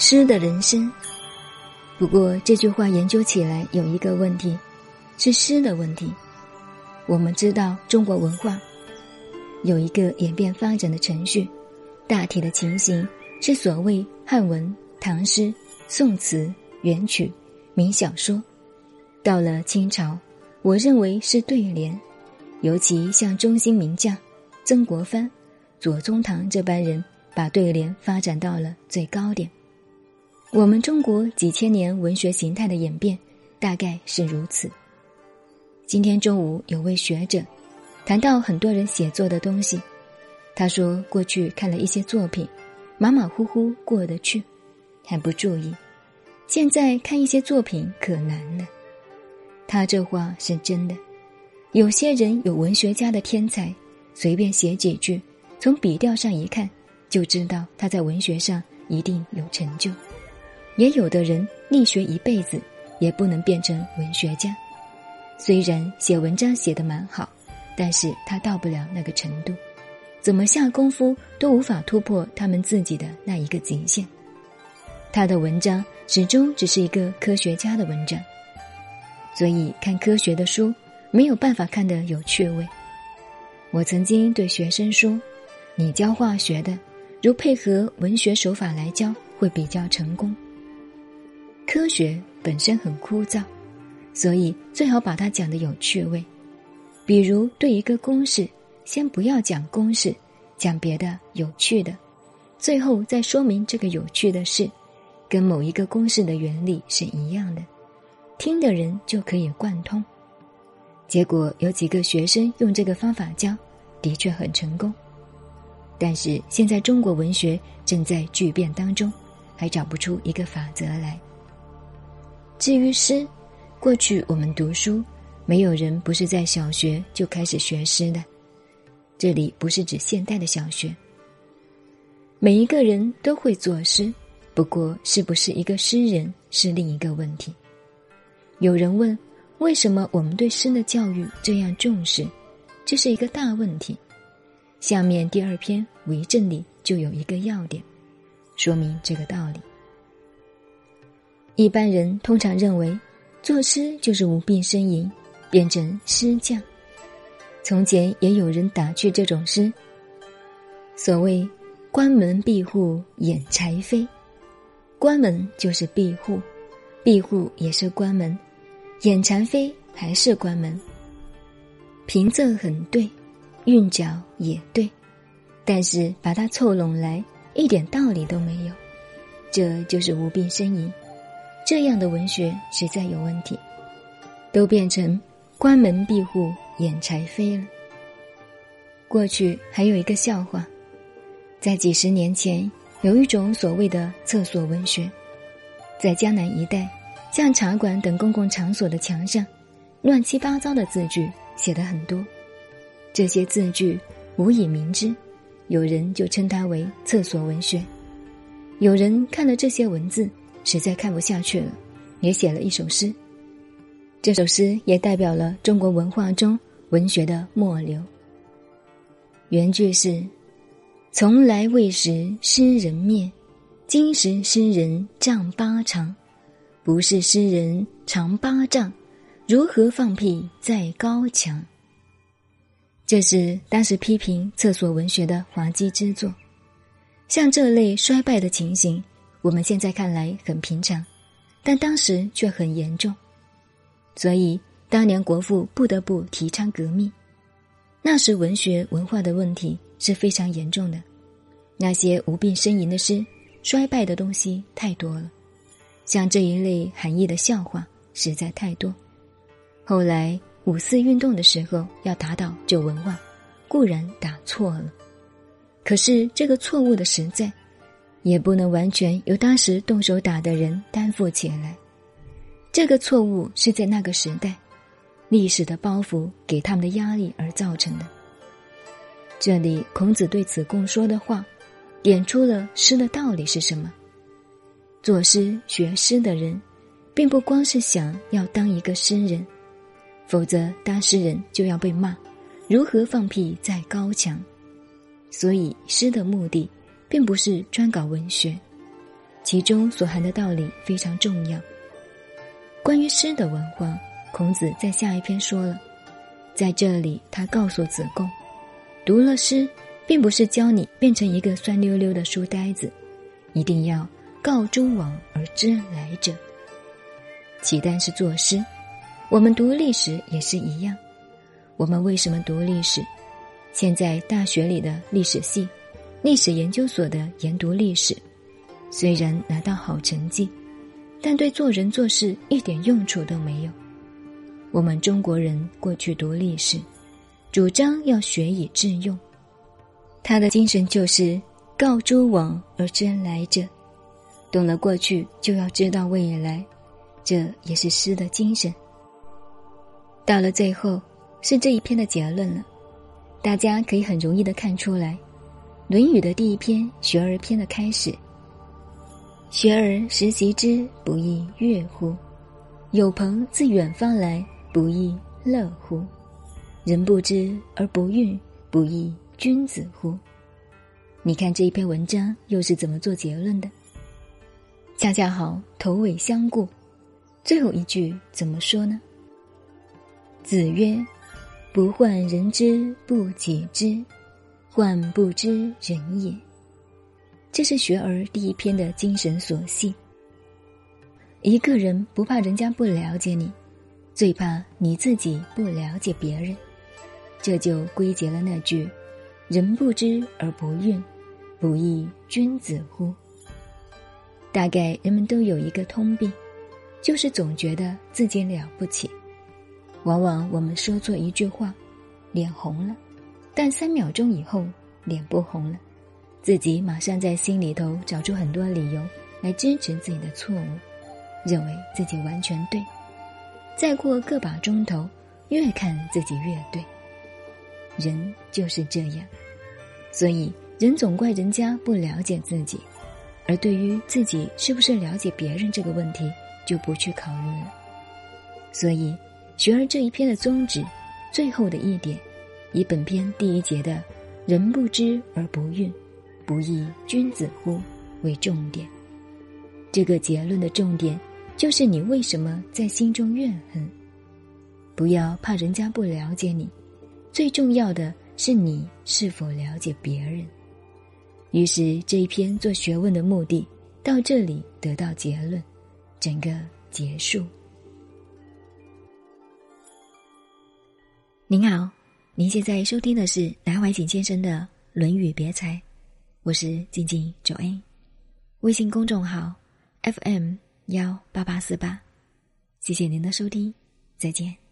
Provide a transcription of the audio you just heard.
诗的人生。不过这句话研究起来有一个问题，是诗的问题。我们知道中国文化有一个演变发展的程序，大体的情形是所谓汉文、唐诗、宋词、元曲、名小说。到了清朝，我认为是对联，尤其像中兴名将曾国藩、左宗棠这般人，把对联发展到了最高点。我们中国几千年文学形态的演变，大概是如此。今天中午有位学者谈到很多人写作的东西，他说过去看了一些作品，马马虎虎过得去，还不注意；现在看一些作品可难了。他这话是真的。有些人有文学家的天才，随便写几句，从笔调上一看，就知道他在文学上一定有成就。也有的人力学一辈子，也不能变成文学家。虽然写文章写得蛮好，但是他到不了那个程度，怎么下功夫都无法突破他们自己的那一个极限。他的文章始终只是一个科学家的文章，所以看科学的书没有办法看得有趣味。我曾经对学生说：“你教化学的，如配合文学手法来教，会比较成功。”科学本身很枯燥，所以最好把它讲的有趣味。比如对一个公式，先不要讲公式，讲别的有趣的，最后再说明这个有趣的事，跟某一个公式的原理是一样的，听的人就可以贯通。结果有几个学生用这个方法教，的确很成功。但是现在中国文学正在巨变当中，还找不出一个法则来。至于诗，过去我们读书，没有人不是在小学就开始学诗的。这里不是指现代的小学。每一个人都会作诗，不过是不是一个诗人是另一个问题。有人问，为什么我们对诗的教育这样重视？这是一个大问题。下面第二篇为证里就有一个要点，说明这个道理。一般人通常认为，作诗就是无病呻吟，变成诗匠。从前也有人打趣这种诗：所谓“关门闭户掩柴扉”，关门就是闭户，闭户也是关门，掩柴扉还是关门。平仄很对，韵脚也对，但是把它凑拢来，一点道理都没有。这就是无病呻吟。这样的文学实在有问题，都变成关门闭户掩柴扉了。过去还有一个笑话，在几十年前，有一种所谓的厕所文学，在江南一带，像茶馆等公共场所的墙上，乱七八糟的字句写的很多，这些字句无以名之，有人就称它为厕所文学。有人看了这些文字。实在看不下去了，也写了一首诗。这首诗也代表了中国文化中文学的末流。原句是：“从来未识诗人面，今识诗人丈八长。不是诗人长八丈，如何放屁在高墙？”这是当时批评厕所文学的滑稽之作。像这类衰败的情形。我们现在看来很平常，但当时却很严重。所以当年国父不得不提倡革命。那时文学文化的问题是非常严重的，那些无病呻吟的诗，衰败的东西太多了，像这一类含义的笑话实在太多。后来五四运动的时候要打倒旧文化，固然打错了，可是这个错误的实在。也不能完全由当时动手打的人担负起来，这个错误是在那个时代，历史的包袱给他们的压力而造成的。这里孔子对子贡说的话，点出了诗的道理是什么。作诗学诗的人，并不光是想要当一个诗人，否则当诗人就要被骂，如何放屁在高墙？所以诗的目的。并不是专搞文学，其中所含的道理非常重要。关于诗的文化，孔子在下一篇说了，在这里他告诉子贡，读了诗，并不是教你变成一个酸溜溜的书呆子，一定要告诸往而知来者。岂但是作诗，我们读历史也是一样。我们为什么读历史？现在大学里的历史系、历史研究所的研读历史，虽然拿到好成绩，但对做人做事一点用处都没有。我们中国人过去读历史，主张要学以致用，他的精神就是告诸往而知来者，懂了过去就要知道未来，这也是诗的精神。到了最后。是这一篇的结论了，大家可以很容易的看出来，《论语》的第一篇《学而篇》的开始：“学而时习之，不亦乐乎？有朋自远方来，不亦乐乎？人不知而不愠，不亦君子乎？”你看这一篇文章又是怎么做结论的？恰恰好头尾相顾，最后一句怎么说呢？子曰。不患人之不己知，患不知人也。这是学而第一篇的精神所系。一个人不怕人家不了解你，最怕你自己不了解别人。这就归结了那句：“人不知而不愠，不亦君子乎？”大概人们都有一个通病，就是总觉得自己了不起。往往我们说错一句话，脸红了，但三秒钟以后脸不红了，自己马上在心里头找出很多理由来支持自己的错误，认为自己完全对。再过个把钟头，越看自己越对。人就是这样，所以人总怪人家不了解自己，而对于自己是不是了解别人这个问题，就不去考虑了。所以。学而这一篇的宗旨，最后的一点，以本篇第一节的“人不知而不愠，不亦君子乎”为重点。这个结论的重点，就是你为什么在心中怨恨？不要怕人家不了解你，最重要的是你是否了解别人。于是这一篇做学问的目的，到这里得到结论，整个结束。您好，您现在收听的是南怀瑾先生的《论语别裁》，我是静静九 A，微信公众号 FM 幺八八四八，谢谢您的收听，再见。